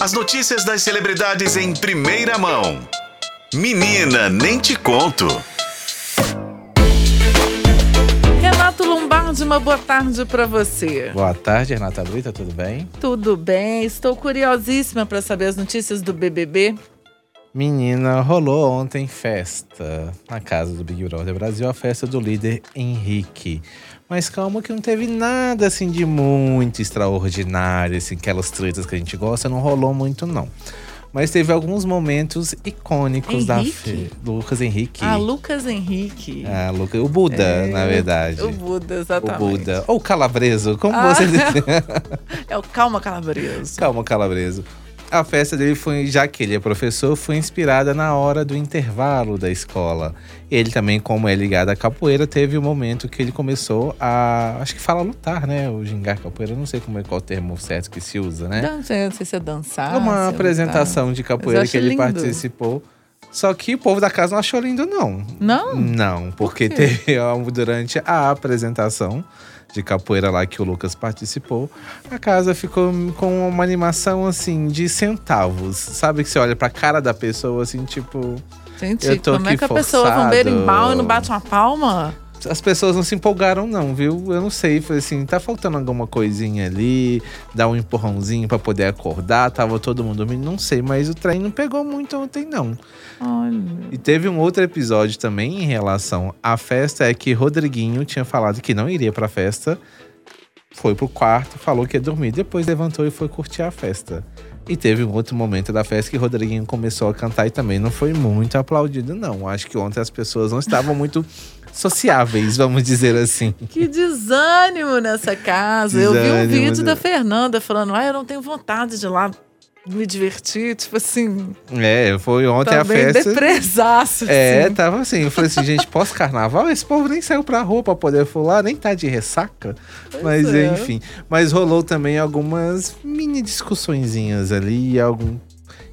As notícias das celebridades em primeira mão. Menina, nem te conto. Renato Lombardi, uma boa tarde para você. Boa tarde, Renata Brita, tudo bem? Tudo bem, estou curiosíssima para saber as notícias do BBB. Menina, rolou ontem festa na casa do Big Brother Brasil, a festa do líder Henrique. Mas calma que não teve nada assim de muito extraordinário, assim, aquelas tretas que a gente gosta, não rolou muito não. Mas teve alguns momentos icônicos da Henrique? Lucas Henrique. Ah, Lucas Henrique. Ah, o Buda, É, na verdade. O Buda, O exatamente. Buda. Ou o Calabreso, como Ah. você diz. É o Calma Calabreso. Calma, Calabreso. A festa dele foi, já que ele é professor, foi inspirada na hora do intervalo da escola. Ele também, como é ligado à capoeira, teve um momento que ele começou a. Acho que fala lutar, né? O gingar capoeira, não sei como é qual o termo certo que se usa, né? Não sei, não sei se é dançar. É uma se apresentação de capoeira que ele lindo. participou. Só que o povo da casa não achou lindo, não. Não? Não, porque quê? teve durante a apresentação de capoeira lá que o Lucas participou, a casa ficou com uma animação assim de centavos. Sabe que você olha pra cara da pessoa assim, tipo, Gente, como é que a pessoa vai forçado. berimbau e não bate uma palma? As pessoas não se empolgaram não, viu? Eu não sei, foi assim, tá faltando alguma coisinha ali, dar um empurrãozinho pra poder acordar, tava todo mundo dormindo, não sei, mas o trem não pegou muito ontem não. Olha. E teve um outro episódio também em relação à festa, é que Rodriguinho tinha falado que não iria pra festa, foi pro quarto, falou que ia dormir, depois levantou e foi curtir a festa. E teve um outro momento da festa que Rodriguinho começou a cantar e também não foi muito aplaudido, não. Acho que ontem as pessoas não estavam muito sociáveis, vamos dizer assim. Que desânimo nessa casa. eu vi um Desânimo, vídeo né? da Fernanda falando: ah, eu não tenho vontade de ir lá me divertir. Tipo assim, É, foi ontem a festa. depresaço. É, assim. tava assim. Eu falei assim, gente, pós-carnaval, esse povo nem saiu pra rua pra poder falar, nem tá de ressaca. Mas é. enfim. Mas rolou também algumas mini discussõezinhas ali, algum.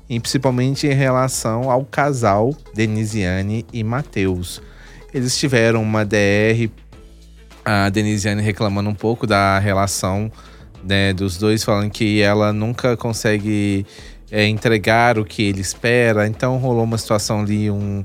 E principalmente em relação ao casal Denisiane e Matheus. Eles tiveram uma DR, a Denisiane reclamando um pouco da relação né, dos dois, falando que ela nunca consegue é, entregar o que ele espera. Então rolou uma situação ali, um,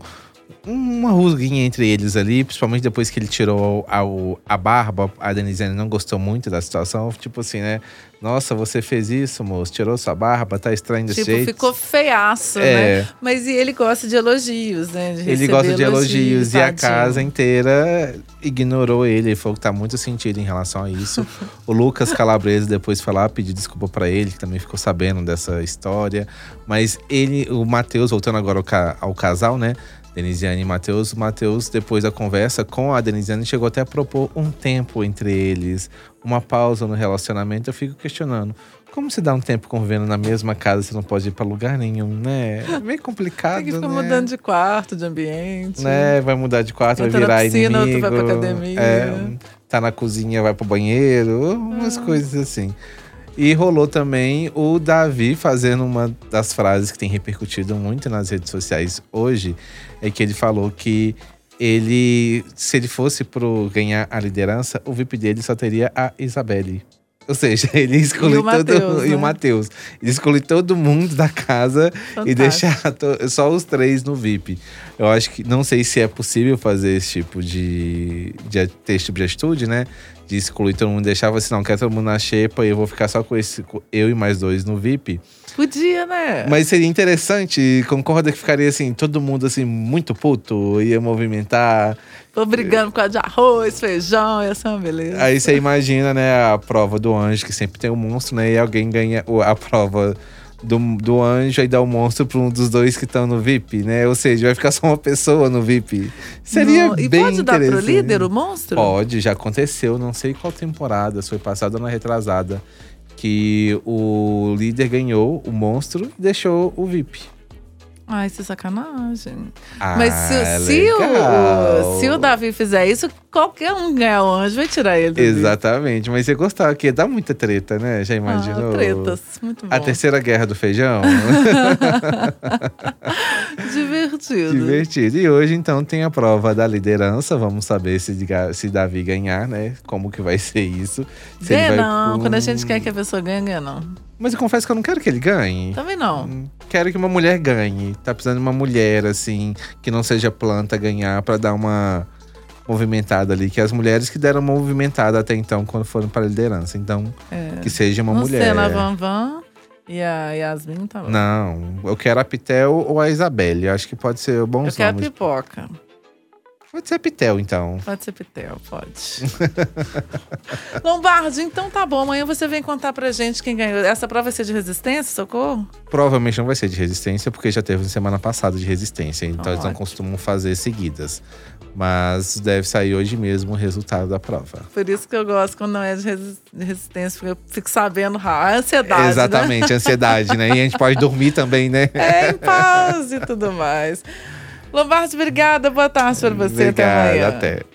uma rusguinha entre eles ali, principalmente depois que ele tirou a, a barba. A Denisiane não gostou muito da situação. Tipo assim, né? Nossa, você fez isso, moço, tirou sua barba, tá estranho desse Tipo, jeito. ficou feiaço, É. né? Mas e ele gosta de elogios, né? De Ele gosta de elogios e a casa inteira ignorou ele. Ele falou que tá muito sentido em relação a isso. o Lucas Calabresa depois foi lá pedir desculpa pra ele, que também ficou sabendo dessa história. Mas ele, o Matheus, voltando agora ao, ca- ao casal, né? Denisiane e Matheus. O Matheus, depois da conversa com a Denisiane, chegou até a propor um tempo entre eles, uma pausa no relacionamento. Eu fico questionando. Como se dá um tempo convivendo na mesma casa, você não pode ir pra lugar nenhum, né? É meio complicado, Tem que ficar né? mudando de quarto, de ambiente. né? Vai mudar de quarto, Entra vai na virar piscina, outro inimigo. vai pra academia. É, tá na cozinha, vai pro banheiro, umas Ah. coisas assim. E rolou também o Davi fazendo uma das frases que tem repercutido muito nas redes sociais hoje, é que ele falou que ele, se ele fosse pro ganhar a liderança, o VIP dele só teria a Isabelle. Ou seja, ele exclui E o todo e né? o Matheus. Ele exclui todo mundo da casa e Fantástico. deixar to- só os três no VIP. Eu acho que não sei se é possível fazer esse tipo de, de ter esse tipo de atitude, né? De excluir todo mundo, deixar assim, não, quer todo mundo na xepa e eu vou ficar só com esse, eu e mais dois no VIP. Podia, né? Mas seria interessante, concorda que ficaria assim, todo mundo assim, muito puto, ia movimentar. Tô brigando por causa de arroz, feijão, ia ser uma beleza. Aí você imagina, né, a prova do anjo, que sempre tem um monstro, né? E alguém ganha a prova do, do anjo e dá o monstro pra um dos dois que estão no VIP, né? Ou seja, vai ficar só uma pessoa no VIP. Seria Não, E bem pode dar pro líder o monstro? Pode, já aconteceu, não sei qual temporada, foi passada ou na retrasada, que o líder ganhou o monstro e deixou o VIP. Ai, isso é sacanagem. Ah, Mas se, se legal. o, se o Davi fizer isso, qualquer um ganhar o anjo vai tirar ele. do vídeo. Exatamente, mas você gostava que dá muita treta, né? Já imaginou? Ah, tretas. Muito bom. A terceira guerra do feijão? Divertido. Divertido. E hoje, então, tem a prova da liderança. Vamos saber se, se Davi ganhar, né? Como que vai ser isso. Se Ganha vai não. com- Quando a gente quer que a pessoa ganhe, ganha não. Mas eu confesso que eu não quero que ele ganhe. Também não. Quero que uma mulher ganhe. Tá precisando de uma mulher, assim, que não seja planta ganhar pra dar uma movimentada ali. Que as mulheres que deram uma movimentada até então, quando foram para a liderança. Então, É. que seja uma Não mulher. sei, na Van Van e a Yasmin tá bom. Não, eu quero a Pitel ou a Isabelle. Eu acho que pode ser Eu bons quero nomes. pipoca. Pode ser a Pitel, então. Pode ser Pitel, pode. Lombardi, então tá bom. Amanhã você vem contar pra gente quem ganhou. Essa prova vai ser de resistência, socorro? Provavelmente não vai ser de resistência, porque já teve na semana passada de resistência. Então eles não Ótimo. costumam fazer seguidas. Mas deve sair hoje mesmo o resultado da prova. Por isso que eu gosto quando não é de resi- de resistência, porque eu fico sabendo rápido. Ansiedade. Né? Exatamente, ansiedade, né? E a gente pode dormir também, né? É, em paz e tudo mais. Lombardi, obrigada. Boa tarde pra você. Obrigado, até amanhã. até.